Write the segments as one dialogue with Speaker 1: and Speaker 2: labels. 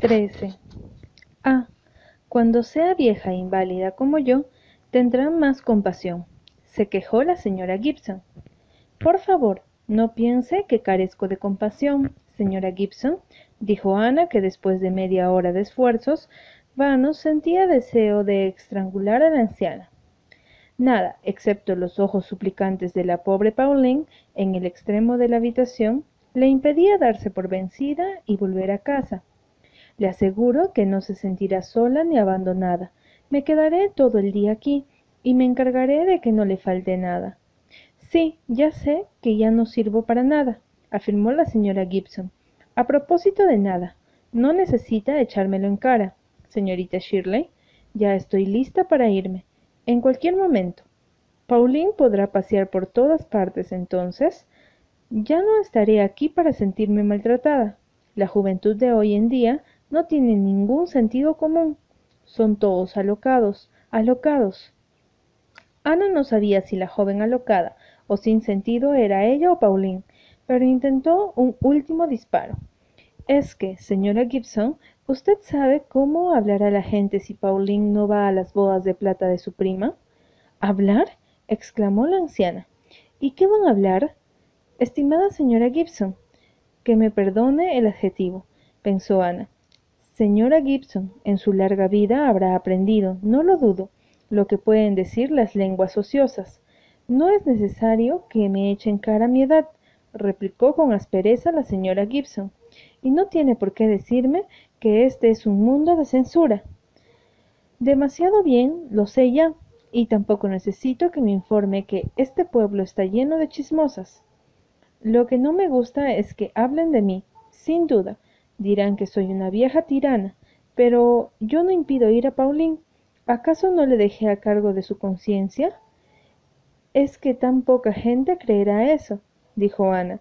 Speaker 1: 13. Ah, cuando sea vieja e inválida como yo, tendrán más compasión, se quejó la señora Gibson. Por favor, no piense que carezco de compasión, señora Gibson, dijo Ana, que después de media hora de esfuerzos vanos sentía deseo de estrangular a la anciana. Nada, excepto los ojos suplicantes de la pobre Pauline en el extremo de la habitación, le impedía darse por vencida y volver a casa. Le aseguro que no se sentirá sola ni abandonada. Me quedaré todo el día aquí y me encargaré de que no le falte nada. Sí, ya sé que ya no sirvo para nada, afirmó la señora Gibson. A propósito de nada, no necesita echármelo en cara, señorita Shirley. Ya estoy lista para irme. En cualquier momento. Pauline podrá pasear por todas partes entonces. Ya no estaré aquí para sentirme maltratada. La juventud de hoy en día no tiene ningún sentido común. Son todos alocados, alocados. Ana no sabía si la joven alocada o sin sentido era ella o Pauline, pero intentó un último disparo. Es que, señora Gibson, usted sabe cómo hablará la gente si Pauline no va a las bodas de plata de su prima. ¿Hablar? exclamó la anciana. ¿Y qué van a hablar? Estimada señora Gibson, que me perdone el adjetivo, pensó Ana. Señora Gibson, en su larga vida habrá aprendido, no lo dudo, lo que pueden decir las lenguas ociosas. No es necesario que me echen cara mi edad, replicó con aspereza la señora Gibson, y no tiene por qué decirme que este es un mundo de censura. Demasiado bien, lo sé ya, y tampoco necesito que me informe que este pueblo está lleno de chismosas. Lo que no me gusta es que hablen de mí, sin duda, Dirán que soy una vieja tirana, pero yo no impido ir a Pauline. ¿Acaso no le dejé a cargo de su conciencia? Es que tan poca gente creerá eso, dijo Ana,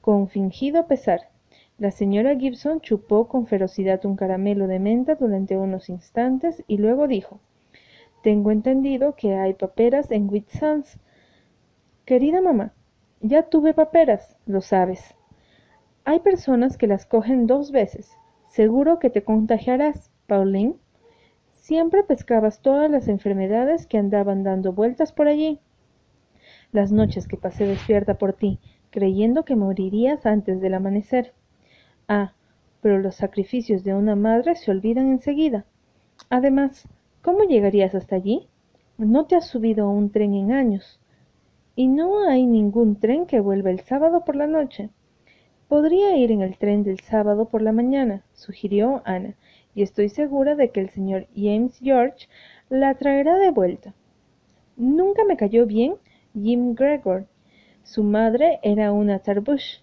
Speaker 1: con fingido pesar. La señora Gibson chupó con ferocidad un caramelo de menta durante unos instantes y luego dijo Tengo entendido que hay paperas en Whitsunds. Querida mamá, ya tuve paperas, lo sabes. Hay personas que las cogen dos veces. Seguro que te contagiarás, Pauline. Siempre pescabas todas las enfermedades que andaban dando vueltas por allí. Las noches que pasé despierta por ti, creyendo que morirías antes del amanecer. Ah, pero los sacrificios de una madre se olvidan enseguida. Además, ¿cómo llegarías hasta allí? No te has subido a un tren en años. Y no hay ningún tren que vuelva el sábado por la noche. Podría ir en el tren del sábado por la mañana, sugirió Ana, y estoy segura de que el señor James George la traerá de vuelta. Nunca me cayó bien Jim Gregor. Su madre era una tarbush.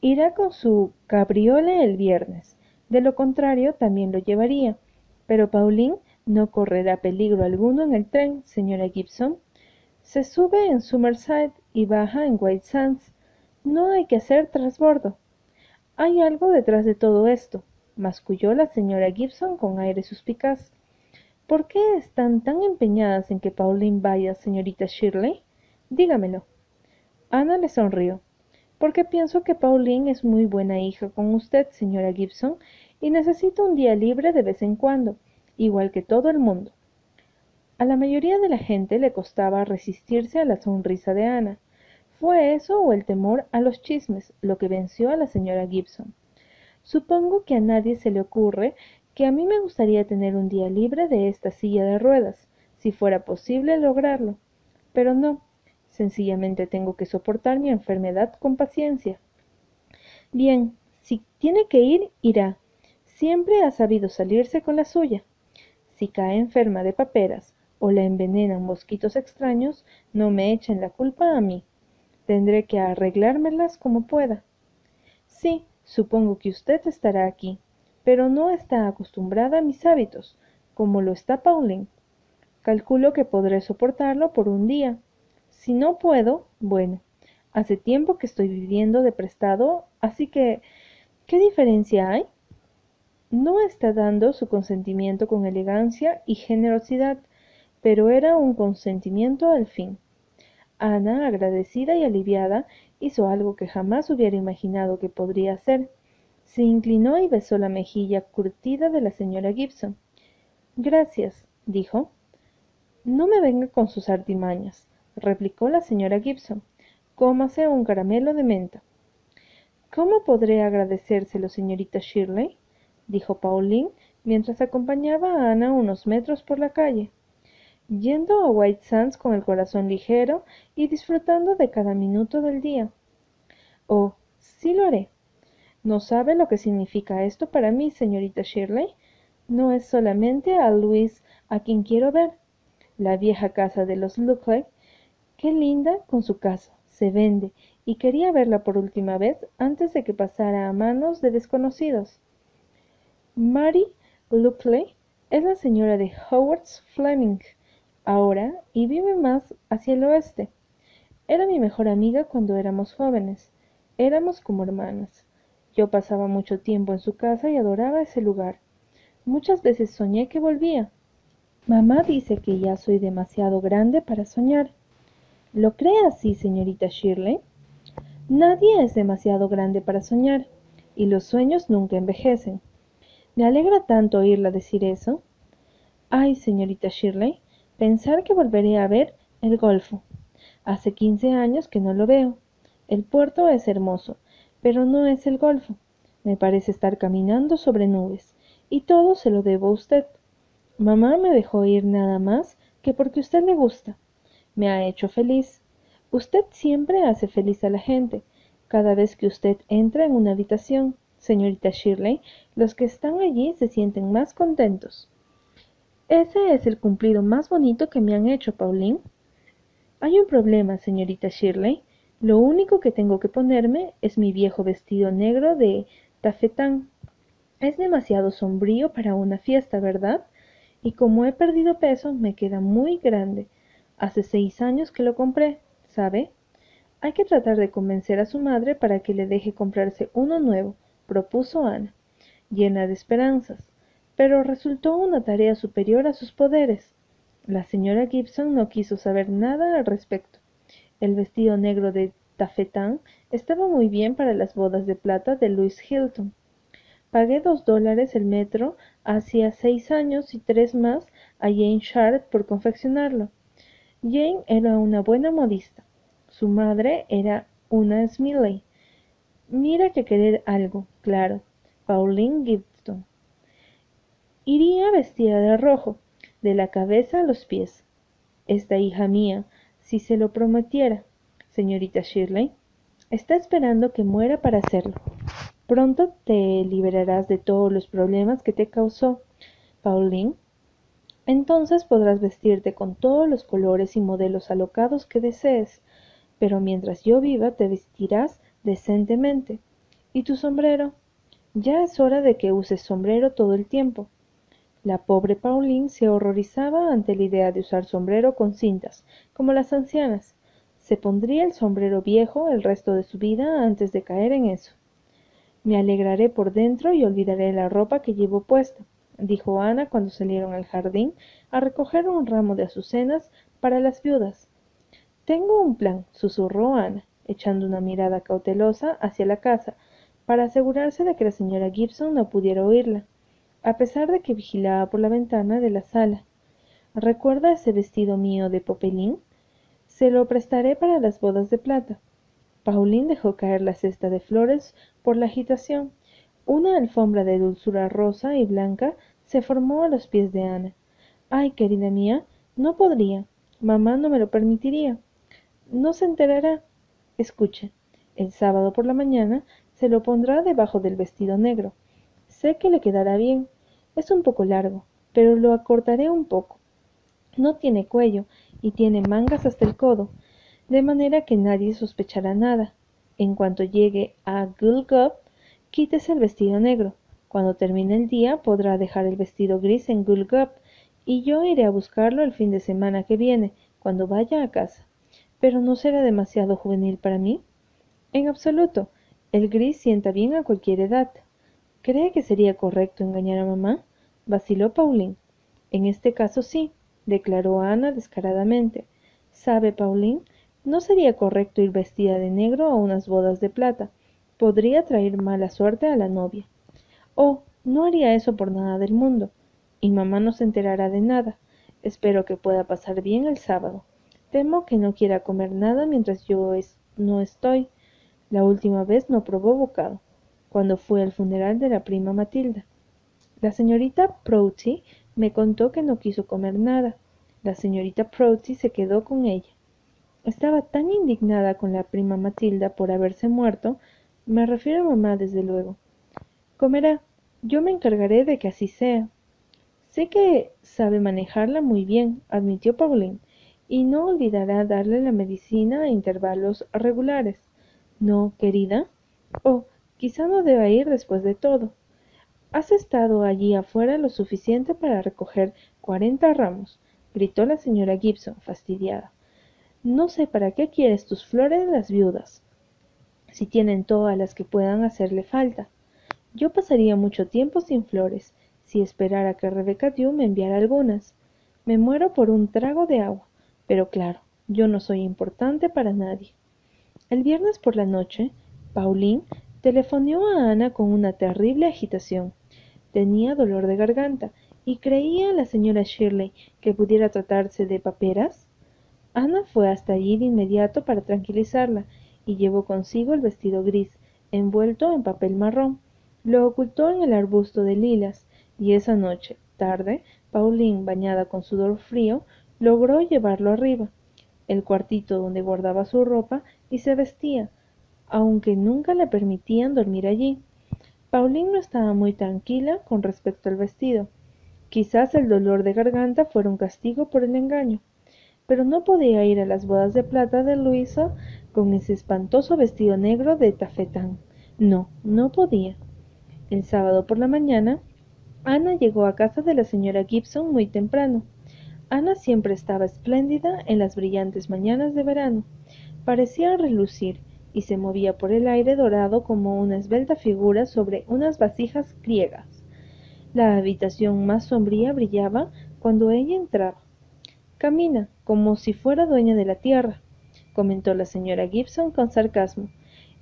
Speaker 1: Irá con su cabriole el viernes. De lo contrario, también lo llevaría. Pero Pauline no correrá peligro alguno en el tren, señora Gibson. Se sube en Summerside y baja en White Sands no hay que hacer trasbordo. Hay algo detrás de todo esto, masculló la señora Gibson con aire suspicaz. ¿Por qué están tan empeñadas en que Pauline vaya, señorita Shirley? Dígamelo. Ana le sonrió. Porque pienso que Pauline es muy buena hija con usted, señora Gibson, y necesita un día libre de vez en cuando, igual que todo el mundo. A la mayoría de la gente le costaba resistirse a la sonrisa de Ana. ¿Fue eso o el temor a los chismes lo que venció a la señora Gibson? Supongo que a nadie se le ocurre que a mí me gustaría tener un día libre de esta silla de ruedas, si fuera posible lograrlo. Pero no, sencillamente tengo que soportar mi enfermedad con paciencia. Bien, si tiene que ir, irá. Siempre ha sabido salirse con la suya. Si cae enferma de paperas o la envenenan mosquitos extraños, no me echen la culpa a mí. Tendré que arreglármelas como pueda. Sí, supongo que usted estará aquí, pero no está acostumbrada a mis hábitos, como lo está Pauline. Calculo que podré soportarlo por un día. Si no puedo, bueno, hace tiempo que estoy viviendo de prestado, así que ¿qué diferencia hay? No está dando su consentimiento con elegancia y generosidad, pero era un consentimiento al fin. Ana, agradecida y aliviada, hizo algo que jamás hubiera imaginado que podría hacer. Se inclinó y besó la mejilla curtida de la señora Gibson. Gracias, dijo. No me venga con sus artimañas, replicó la señora Gibson. Cómase un caramelo de menta. ¿Cómo podré agradecérselo, señorita Shirley? dijo Pauline mientras acompañaba a Ana unos metros por la calle, yendo a White Sands con el corazón ligero y disfrutando de cada minuto del día. Oh, sí lo haré. ¿No sabe lo que significa esto para mí, señorita Shirley? No es solamente a Luis a quien quiero ver. La vieja casa de los Luckley, qué linda con su casa, se vende y quería verla por última vez antes de que pasara a manos de desconocidos. Mary Luckley es la señora de Howard's Fleming ahora y vive más hacia el oeste. Era mi mejor amiga cuando éramos jóvenes. Éramos como hermanas. Yo pasaba mucho tiempo en su casa y adoraba ese lugar. Muchas veces soñé que volvía. Mamá dice que ya soy demasiado grande para soñar. ¿Lo cree así, señorita Shirley? Nadie es demasiado grande para soñar, y los sueños nunca envejecen. Me alegra tanto oírla decir eso. Ay, señorita Shirley, pensar que volveré a ver el Golfo. Hace quince años que no lo veo. El puerto es hermoso, pero no es el Golfo. Me parece estar caminando sobre nubes, y todo se lo debo a usted. Mamá me dejó ir nada más que porque usted le gusta. Me ha hecho feliz. Usted siempre hace feliz a la gente. Cada vez que usted entra en una habitación, señorita Shirley, los que están allí se sienten más contentos. Ese es el cumplido más bonito que me han hecho, Pauline. Hay un problema, señorita Shirley. Lo único que tengo que ponerme es mi viejo vestido negro de tafetán. Es demasiado sombrío para una fiesta, ¿verdad? Y como he perdido peso, me queda muy grande. Hace seis años que lo compré. ¿Sabe? Hay que tratar de convencer a su madre para que le deje comprarse uno nuevo, propuso Ana, llena de esperanzas, pero resultó una tarea superior a sus poderes. La señora Gibson no quiso saber nada al respecto. El vestido negro de tafetán estaba muy bien para las bodas de plata de Louis Hilton. Pagué dos dólares el metro hacía seis años y tres más a Jane Sharp por confeccionarlo. Jane era una buena modista. Su madre era una Smiley. Mira que querer algo, claro. Pauline. Iría vestida de rojo, de la cabeza a los pies. Esta hija mía, si se lo prometiera, señorita Shirley, está esperando que muera para hacerlo. Pronto te liberarás de todos los problemas que te causó, Pauline, entonces podrás vestirte con todos los colores y modelos alocados que desees, pero mientras yo viva te vestirás decentemente. ¿Y tu sombrero? Ya es hora de que uses sombrero todo el tiempo. La pobre Pauline se horrorizaba ante la idea de usar sombrero con cintas, como las ancianas. Se pondría el sombrero viejo el resto de su vida antes de caer en eso. Me alegraré por dentro y olvidaré la ropa que llevo puesta dijo Ana cuando salieron al jardín a recoger un ramo de azucenas para las viudas. Tengo un plan, susurró Ana, echando una mirada cautelosa hacia la casa, para asegurarse de que la señora Gibson no pudiera oírla, a pesar de que vigilaba por la ventana de la sala. ¿Recuerda ese vestido mío de popelín? Se lo prestaré para las bodas de plata. Pauline dejó caer la cesta de flores por la agitación una alfombra de dulzura rosa y blanca se formó a los pies de Ana. Ay, querida mía, no podría. Mamá no me lo permitiría. No se enterará. Escuche, el sábado por la mañana se lo pondrá debajo del vestido negro. Sé que le quedará bien. Es un poco largo, pero lo acortaré un poco. No tiene cuello y tiene mangas hasta el codo, de manera que nadie sospechará nada. En cuanto llegue a Gulgop, Quítese el vestido negro. Cuando termine el día podrá dejar el vestido gris en Gulgap y yo iré a buscarlo el fin de semana que viene, cuando vaya a casa. Pero no será demasiado juvenil para mí. En absoluto. El gris sienta bien a cualquier edad. ¿Cree que sería correcto engañar a mamá? vaciló Pauline. En este caso sí, declaró Ana descaradamente. ¿Sabe, Pauline? No sería correcto ir vestida de negro a unas bodas de plata podría traer mala suerte a la novia. Oh, no haría eso por nada del mundo. Y mamá no se enterará de nada. Espero que pueda pasar bien el sábado. Temo que no quiera comer nada mientras yo no estoy. La última vez no probó bocado, cuando fue al funeral de la prima Matilda. La señorita Prouty me contó que no quiso comer nada. La señorita Prouty se quedó con ella. Estaba tan indignada con la prima Matilda por haberse muerto, me refiero a mamá desde luego. Comerá, yo me encargaré de que así sea. Sé que sabe manejarla muy bien, admitió Pauline, y no olvidará darle la medicina a intervalos regulares. No, querida. Oh, quizá no deba ir después de todo. Has estado allí afuera lo suficiente para recoger cuarenta ramos, gritó la señora Gibson, fastidiada. No sé para qué quieres tus flores las viudas, si tienen todas las que puedan hacerle falta. Yo pasaría mucho tiempo sin flores, si esperara que Rebecca Dew me enviara algunas. Me muero por un trago de agua, pero claro, yo no soy importante para nadie. El viernes por la noche, Pauline telefoneó a Ana con una terrible agitación. Tenía dolor de garganta y creía la señora Shirley que pudiera tratarse de paperas. Ana fue hasta allí de inmediato para tranquilizarla y llevó consigo el vestido gris, envuelto en papel marrón. Lo ocultó en el arbusto de lilas y esa noche, tarde, Pauline, bañada con sudor frío, logró llevarlo arriba, el cuartito donde guardaba su ropa y se vestía, aunque nunca le permitían dormir allí. Pauline no estaba muy tranquila con respecto al vestido. Quizás el dolor de garganta fuera un castigo por el engaño, pero no podía ir a las bodas de plata de Luisa con ese espantoso vestido negro de tafetán. No, no podía. El sábado por la mañana, Ana llegó a casa de la señora Gibson muy temprano. Ana siempre estaba espléndida en las brillantes mañanas de verano. Parecía relucir y se movía por el aire dorado como una esbelta figura sobre unas vasijas griegas. La habitación más sombría brillaba cuando ella entraba. Camina, como si fuera dueña de la tierra, comentó la señora Gibson con sarcasmo.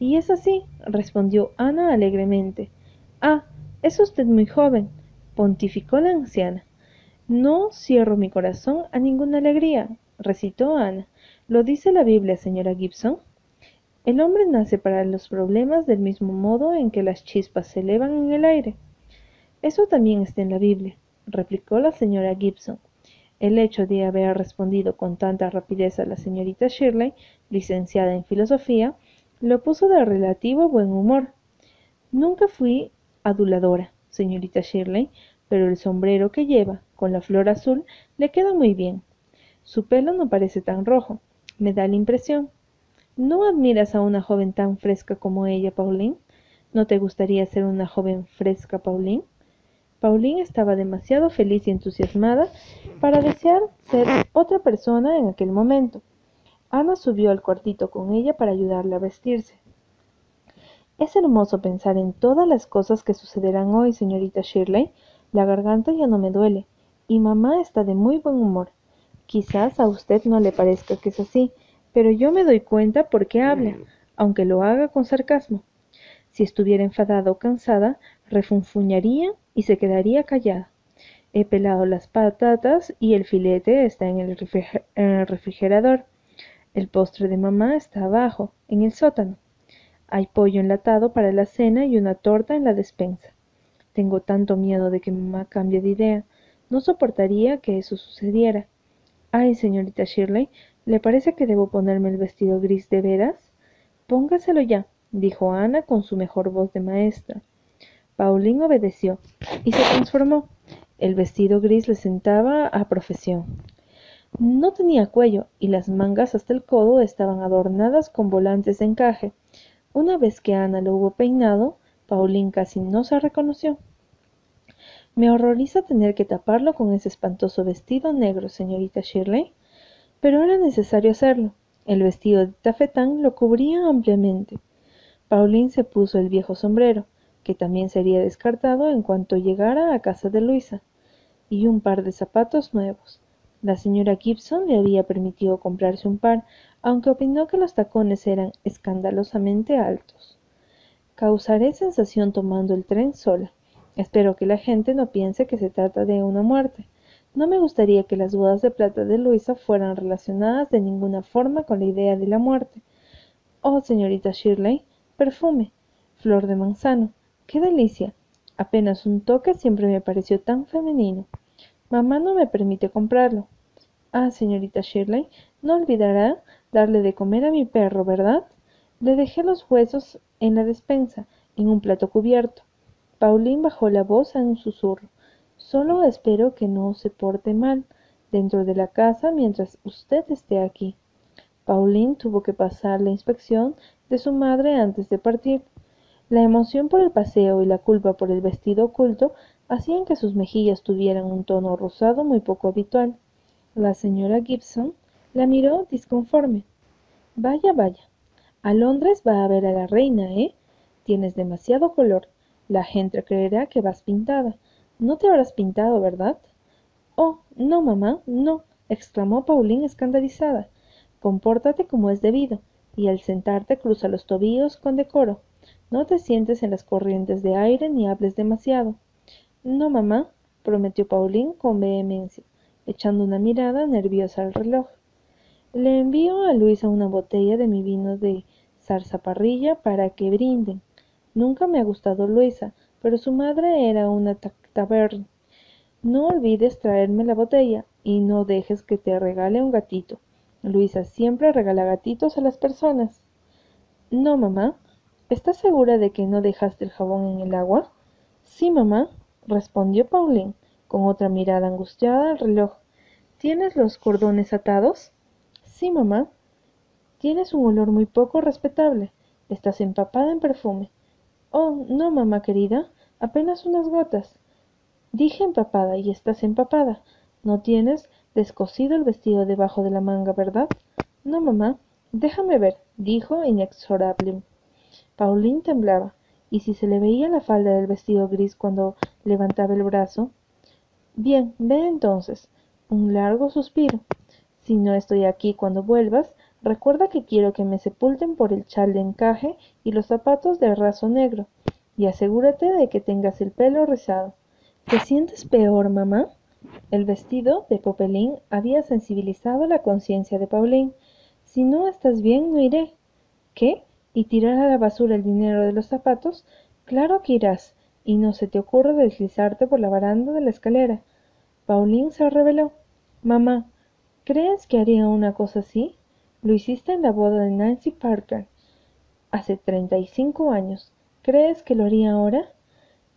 Speaker 1: Y es así, respondió Ana alegremente. Ah, es usted muy joven pontificó la anciana. No cierro mi corazón a ninguna alegría, recitó Ana. ¿Lo dice la Biblia, señora Gibson? El hombre nace para los problemas del mismo modo en que las chispas se elevan en el aire. Eso también está en la Biblia, replicó la señora Gibson. El hecho de haber respondido con tanta rapidez a la señorita Shirley, licenciada en filosofía, lo puso de relativo buen humor. Nunca fui aduladora, señorita Shirley, pero el sombrero que lleva, con la flor azul, le queda muy bien. Su pelo no parece tan rojo, me da la impresión. ¿No admiras a una joven tan fresca como ella, Pauline? ¿No te gustaría ser una joven fresca, Pauline? Pauline estaba demasiado feliz y entusiasmada para desear ser otra persona en aquel momento. Ana subió al cuartito con ella para ayudarla a vestirse. Es hermoso pensar en todas las cosas que sucederán hoy, señorita Shirley. La garganta ya no me duele, y mamá está de muy buen humor. Quizás a usted no le parezca que es así, pero yo me doy cuenta por qué habla, aunque lo haga con sarcasmo. Si estuviera enfadada o cansada, refunfuñaría y se quedaría callada. He pelado las patatas y el filete está en el, refrigerador. El postre de mamá está abajo, en el sótano. Hay pollo enlatado para la cena y una torta en la despensa. Tengo tanto miedo de que mamá cambie de idea. No soportaría que eso sucediera. Ay, señorita Shirley, ¿le parece que debo ponerme el vestido gris de veras? Póngaselo ya, dijo Ana con su mejor voz de maestra. Pauline obedeció y se transformó. El vestido gris le sentaba a profesión. No tenía cuello y las mangas hasta el codo estaban adornadas con volantes de encaje. Una vez que Ana lo hubo peinado, Pauline casi no se reconoció. Me horroriza tener que taparlo con ese espantoso vestido negro, señorita Shirley. Pero era necesario hacerlo. El vestido de tafetán lo cubría ampliamente. Pauline se puso el viejo sombrero, que también sería descartado en cuanto llegara a casa de Luisa, y un par de zapatos nuevos. La señora Gibson le había permitido comprarse un par, aunque opinó que los tacones eran escandalosamente altos. Causaré sensación tomando el tren sola. Espero que la gente no piense que se trata de una muerte. No me gustaría que las bodas de plata de Luisa fueran relacionadas de ninguna forma con la idea de la muerte. Oh, señorita Shirley, perfume, flor de manzano, qué delicia. Apenas un toque siempre me pareció tan femenino. Mamá no me permite comprarlo. Ah, señorita Shirley, no olvidará darle de comer a mi perro, ¿verdad? Le dejé los huesos en la despensa, en un plato cubierto. Pauline bajó la voz a un susurro. Solo espero que no se porte mal dentro de la casa mientras usted esté aquí. Pauline tuvo que pasar la inspección de su madre antes de partir. La emoción por el paseo y la culpa por el vestido oculto hacían que sus mejillas tuvieran un tono rosado muy poco habitual. La señora Gibson la miró disconforme. Vaya, vaya. A Londres va a ver a la reina, ¿eh? Tienes demasiado color. La gente creerá que vas pintada. No te habrás pintado, ¿verdad? Oh, no, mamá, no, exclamó Pauline escandalizada. Compórtate como es debido, y al sentarte cruza los tobillos con decoro. No te sientes en las corrientes de aire ni hables demasiado. No, mamá, prometió Pauline con vehemencia, echando una mirada nerviosa al reloj. Le envío a Luisa una botella de mi vino de zarzaparrilla para que brinden. Nunca me ha gustado Luisa, pero su madre era una tavern. No olvides traerme la botella y no dejes que te regale un gatito. Luisa siempre regala gatitos a las personas. No, mamá. ¿Estás segura de que no dejaste el jabón en el agua? Sí, mamá, respondió Pauline, con otra mirada angustiada al reloj. ¿Tienes los cordones atados? Sí, mamá. Tienes un olor muy poco respetable. Estás empapada en perfume. Oh, no, mamá querida, apenas unas gotas. Dije empapada y estás empapada. No tienes descosido el vestido debajo de la manga, ¿verdad? No, mamá. Déjame ver, dijo inexorable. Pauline temblaba, y si se le veía la falda del vestido gris cuando levantaba el brazo. Bien, ve entonces. Un largo suspiro. Si no estoy aquí cuando vuelvas, recuerda que quiero que me sepulten por el chal de encaje y los zapatos de raso negro, y asegúrate de que tengas el pelo rizado. ¿Te sientes peor, mamá? El vestido de Popelín había sensibilizado la conciencia de Pauline. Si no estás bien, no iré. ¿Qué? ¿Y tirar a la basura el dinero de los zapatos? Claro que irás, y no se te ocurre deslizarte por la baranda de la escalera. Pauline se reveló. Mamá, ¿crees que haría una cosa así? Lo hiciste en la boda de Nancy Parker hace treinta y cinco años. ¿Crees que lo haría ahora?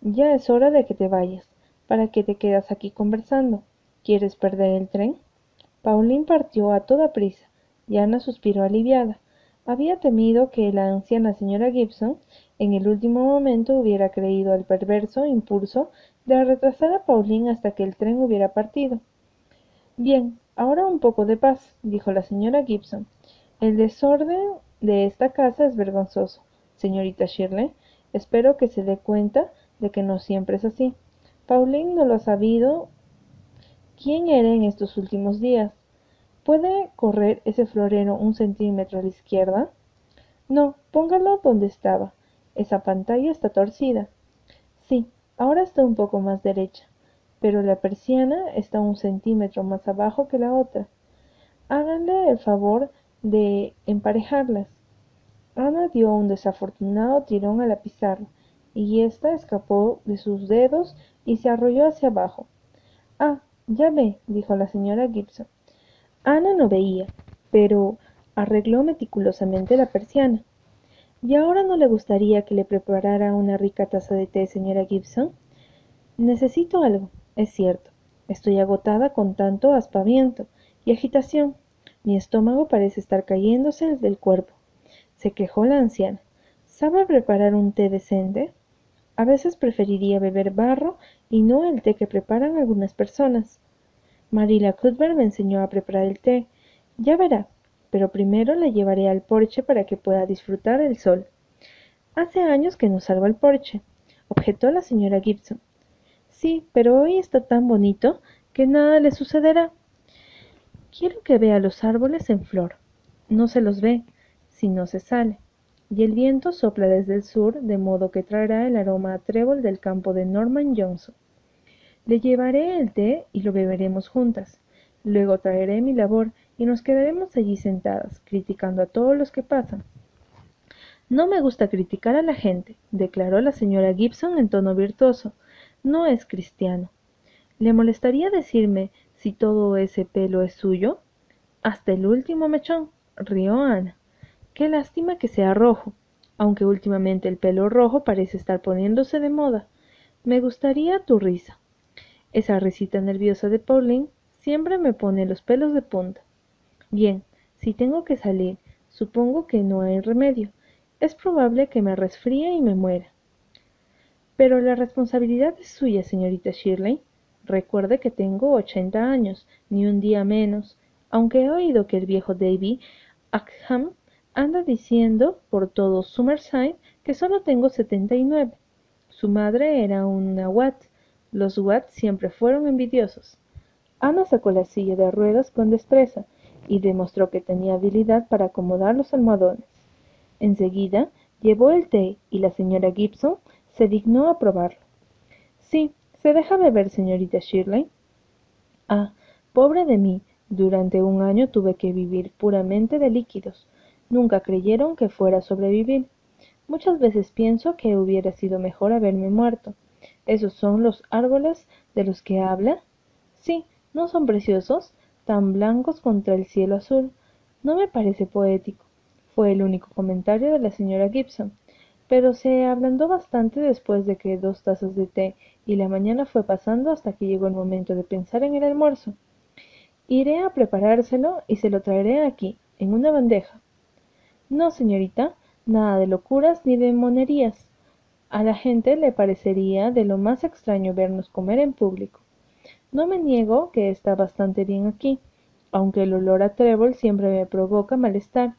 Speaker 1: Ya es hora de que te vayas. ¿Para qué te quedas aquí conversando? ¿Quieres perder el tren? Pauline partió a toda prisa, y Ana suspiró aliviada. Había temido que la anciana señora Gibson en el último momento hubiera creído al perverso impulso de retrasar a Pauline hasta que el tren hubiera partido. Bien, ahora un poco de paz, dijo la señora Gibson. El desorden de esta casa es vergonzoso, señorita Shirley. Espero que se dé cuenta de que no siempre es así. Pauline no lo ha sabido quién era en estos últimos días. ¿Puede correr ese florero un centímetro a la izquierda? No, póngalo donde estaba. Esa pantalla está torcida. Sí, ahora está un poco más derecha, pero la persiana está un centímetro más abajo que la otra. Háganle el favor de emparejarlas. Ana dio un desafortunado tirón a la pizarra y ésta escapó de sus dedos y se arrolló hacia abajo. Ah, ya ve, dijo la señora Gibson. Ana no veía, pero arregló meticulosamente la persiana. ¿Y ahora no le gustaría que le preparara una rica taza de té, señora Gibson? Necesito algo, es cierto. Estoy agotada con tanto aspaviento y agitación. Mi estómago parece estar cayéndose del cuerpo. Se quejó la anciana. ¿Sabe preparar un té decente? A veces preferiría beber barro y no el té que preparan algunas personas. Marilla Cuthbert me enseñó a preparar el té. Ya verá, pero primero la llevaré al porche para que pueda disfrutar el sol. Hace años que no salgo al porche, objetó la señora Gibson. Sí, pero hoy está tan bonito que nada le sucederá. Quiero que vea los árboles en flor. No se los ve si no se sale. Y el viento sopla desde el sur, de modo que traerá el aroma a trébol del campo de Norman Johnson. Le llevaré el té y lo beberemos juntas. Luego traeré mi labor y nos quedaremos allí sentadas, criticando a todos los que pasan. No me gusta criticar a la gente, declaró la señora Gibson en tono virtuoso. No es cristiano. ¿Le molestaría decirme si todo ese pelo es suyo? Hasta el último mechón, rió Ana. Qué lástima que sea rojo, aunque últimamente el pelo rojo parece estar poniéndose de moda. Me gustaría tu risa. Esa risita nerviosa de Pauline siempre me pone los pelos de punta. Bien, si tengo que salir, supongo que no hay remedio. Es probable que me resfríe y me muera. Pero la responsabilidad es suya, señorita Shirley. Recuerde que tengo ochenta años, ni un día menos, aunque he oído que el viejo Davy Ackham anda diciendo por todo Summerside que solo tengo setenta y nueve. Su madre era una Watt. Los Watt siempre fueron envidiosos. Ana sacó la silla de ruedas con destreza y demostró que tenía habilidad para acomodar los almohadones. Enseguida llevó el té y la señora Gibson se dignó a probarlo. Sí, se deja beber, señorita Shirley. Ah, pobre de mí, durante un año tuve que vivir puramente de líquidos. Nunca creyeron que fuera a sobrevivir. Muchas veces pienso que hubiera sido mejor haberme muerto. ¿Esos son los árboles de los que habla? Sí, ¿no son preciosos? Tan blancos contra el cielo azul. No me parece poético. Fue el único comentario de la señora Gibson pero se ablandó bastante después de que dos tazas de té y la mañana fue pasando hasta que llegó el momento de pensar en el almuerzo. Iré a preparárselo y se lo traeré aquí, en una bandeja. No, señorita, nada de locuras ni de monerías. A la gente le parecería de lo más extraño vernos comer en público. No me niego que está bastante bien aquí, aunque el olor a trébol siempre me provoca malestar,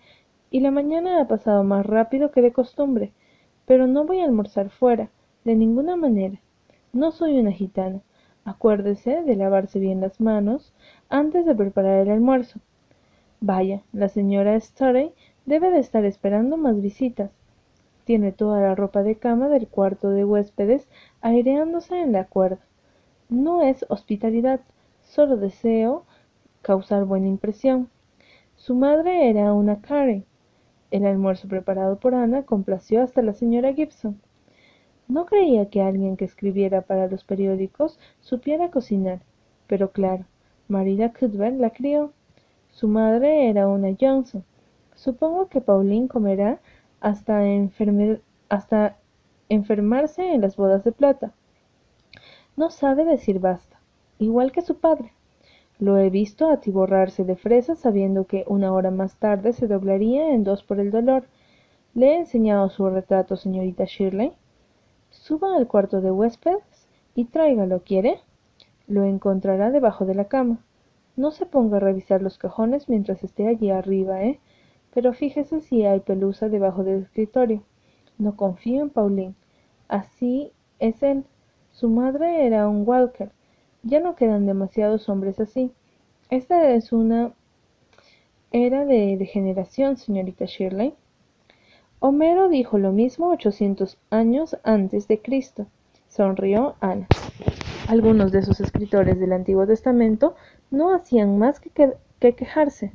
Speaker 1: y la mañana ha pasado más rápido que de costumbre, pero no voy a almorzar fuera, de ninguna manera. No soy una gitana. Acuérdese de lavarse bien las manos antes de preparar el almuerzo. Vaya, la señora debe de estar esperando más visitas. Tiene toda la ropa de cama del cuarto de huéspedes aireándose en la cuerda. No es hospitalidad, solo deseo causar buena impresión. Su madre era una Karen, el almuerzo preparado por Ana complació hasta la señora Gibson. No creía que alguien que escribiera para los periódicos supiera cocinar, pero claro, Marida Cuthbert la crió. Su madre era una Johnson. Supongo que Pauline comerá hasta, hasta enfermarse en las bodas de plata. No sabe decir basta, igual que su padre. Lo he visto atiborrarse de fresas sabiendo que una hora más tarde se doblaría en dos por el dolor. Le he enseñado su retrato, señorita Shirley. Suba al cuarto de huéspedes y tráigalo, ¿quiere? Lo encontrará debajo de la cama. No se ponga a revisar los cajones mientras esté allí arriba, ¿eh? Pero fíjese si hay pelusa debajo del escritorio. No confío en Pauline. Así es él. Su madre era un Walker ya no quedan demasiados hombres así. Esta es una era de degeneración, señorita Shirley. Homero dijo lo mismo ochocientos años antes de Cristo, sonrió Ana. Algunos de esos escritores del Antiguo Testamento no hacían más que, que quejarse.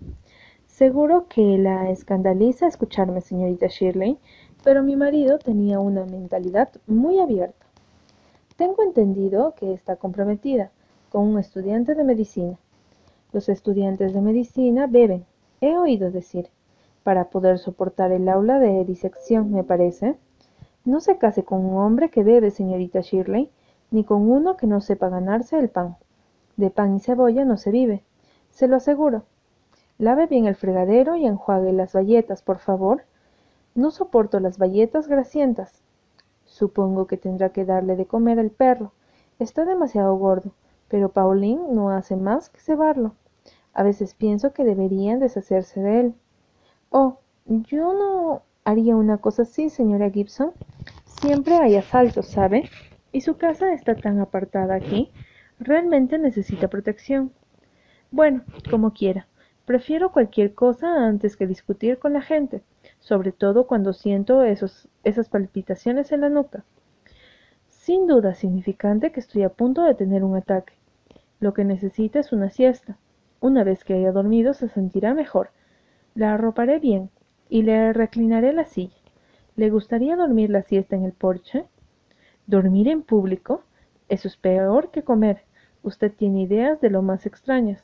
Speaker 1: Seguro que la escandaliza escucharme, señorita Shirley, pero mi marido tenía una mentalidad muy abierta. Tengo entendido que está comprometida, con un estudiante de medicina. Los estudiantes de medicina beben, he oído decir, para poder soportar el aula de disección, me parece. No se case con un hombre que bebe, señorita Shirley, ni con uno que no sepa ganarse el pan. De pan y cebolla no se vive, se lo aseguro. Lave bien el fregadero y enjuague las bayetas, por favor. No soporto las bayetas grasientas. Supongo que tendrá que darle de comer al perro. Está demasiado gordo pero Pauline no hace más que cebarlo. A veces pienso que deberían deshacerse de él. Oh, yo no haría una cosa así, señora Gibson. Siempre hay asaltos, ¿sabe? Y su casa está tan apartada aquí. Realmente necesita protección. Bueno, como quiera. Prefiero cualquier cosa antes que discutir con la gente. sobre todo cuando siento esos, esas palpitaciones en la nuca. Sin duda significante que estoy a punto de tener un ataque. Lo que necesita es una siesta. Una vez que haya dormido se sentirá mejor. La arroparé bien y le reclinaré la silla. ¿Le gustaría dormir la siesta en el porche? ¿Dormir en público? Eso es peor que comer. Usted tiene ideas de lo más extrañas.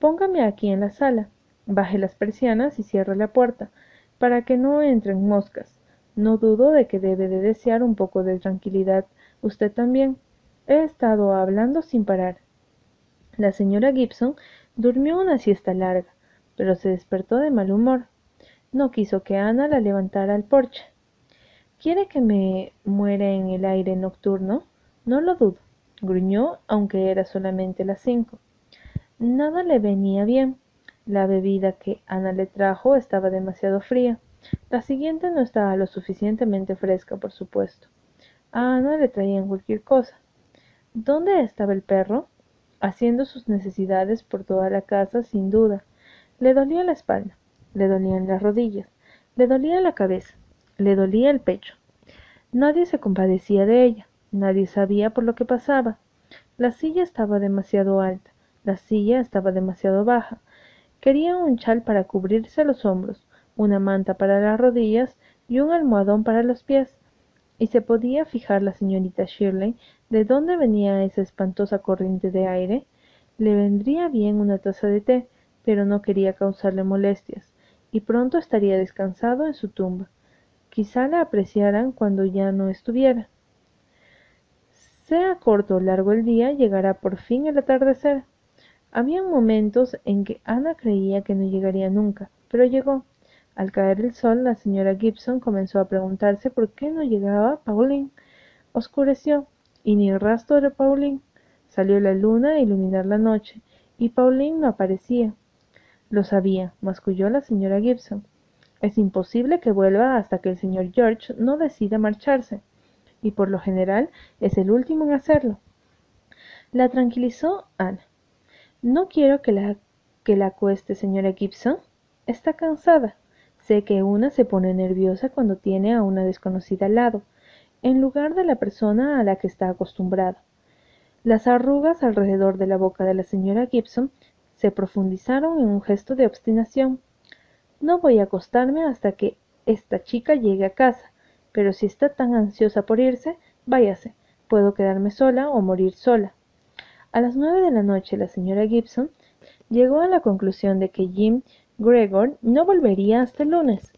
Speaker 1: Póngame aquí en la sala. Baje las persianas y cierre la puerta, para que no entren moscas. No dudo de que debe de desear un poco de tranquilidad. Usted también. He estado hablando sin parar. La señora Gibson durmió una siesta larga, pero se despertó de mal humor. No quiso que Ana la levantara al porche. ¿Quiere que me muera en el aire nocturno? No lo dudo, gruñó, aunque era solamente las cinco. Nada le venía bien. La bebida que Ana le trajo estaba demasiado fría. La siguiente no estaba lo suficientemente fresca, por supuesto. A Ana le traían cualquier cosa. ¿Dónde estaba el perro? haciendo sus necesidades por toda la casa sin duda. Le dolía la espalda, le dolían las rodillas, le dolía la cabeza, le dolía el pecho. Nadie se compadecía de ella, nadie sabía por lo que pasaba. La silla estaba demasiado alta, la silla estaba demasiado baja. Quería un chal para cubrirse los hombros, una manta para las rodillas y un almohadón para los pies. Y se podía fijar la señorita Shirley ¿De dónde venía esa espantosa corriente de aire? Le vendría bien una taza de té, pero no quería causarle molestias, y pronto estaría descansado en su tumba. Quizá la apreciaran cuando ya no estuviera. Sea corto o largo el día, llegará por fin el atardecer. Había momentos en que Ana creía que no llegaría nunca, pero llegó. Al caer el sol, la señora Gibson comenzó a preguntarse por qué no llegaba Pauline. Oscureció y ni rastro de Pauline. Salió la luna a iluminar la noche, y Pauline no aparecía. Lo sabía, masculló la señora Gibson. Es imposible que vuelva hasta que el señor George no decida marcharse, y por lo general es el último en hacerlo. La tranquilizó Ana. No quiero que la que la acueste, señora Gibson. Está cansada. Sé que una se pone nerviosa cuando tiene a una desconocida al lado, en lugar de la persona a la que está acostumbrada. Las arrugas alrededor de la boca de la señora Gibson se profundizaron en un gesto de obstinación. No voy a acostarme hasta que esta chica llegue a casa, pero si está tan ansiosa por irse, váyase. Puedo quedarme sola o morir sola. A las nueve de la noche la señora Gibson llegó a la conclusión de que Jim Gregor no volvería hasta el lunes.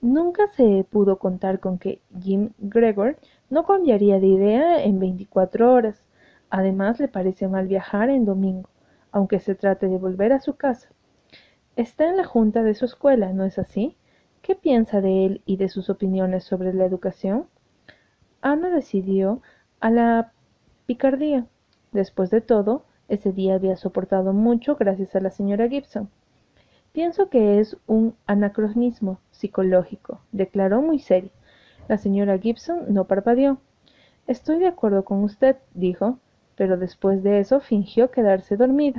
Speaker 1: Nunca se pudo contar con que Jim Gregor no cambiaría de idea en veinticuatro horas. Además, le parece mal viajar en domingo, aunque se trate de volver a su casa. Está en la junta de su escuela, ¿no es así? ¿Qué piensa de él y de sus opiniones sobre la educación? Ana decidió a la picardía. Después de todo, ese día había soportado mucho gracias a la señora Gibson. Pienso que es un anacronismo psicológico, declaró muy serio. La señora Gibson no parpadeó. Estoy de acuerdo con usted, dijo, pero después de eso fingió quedarse dormida.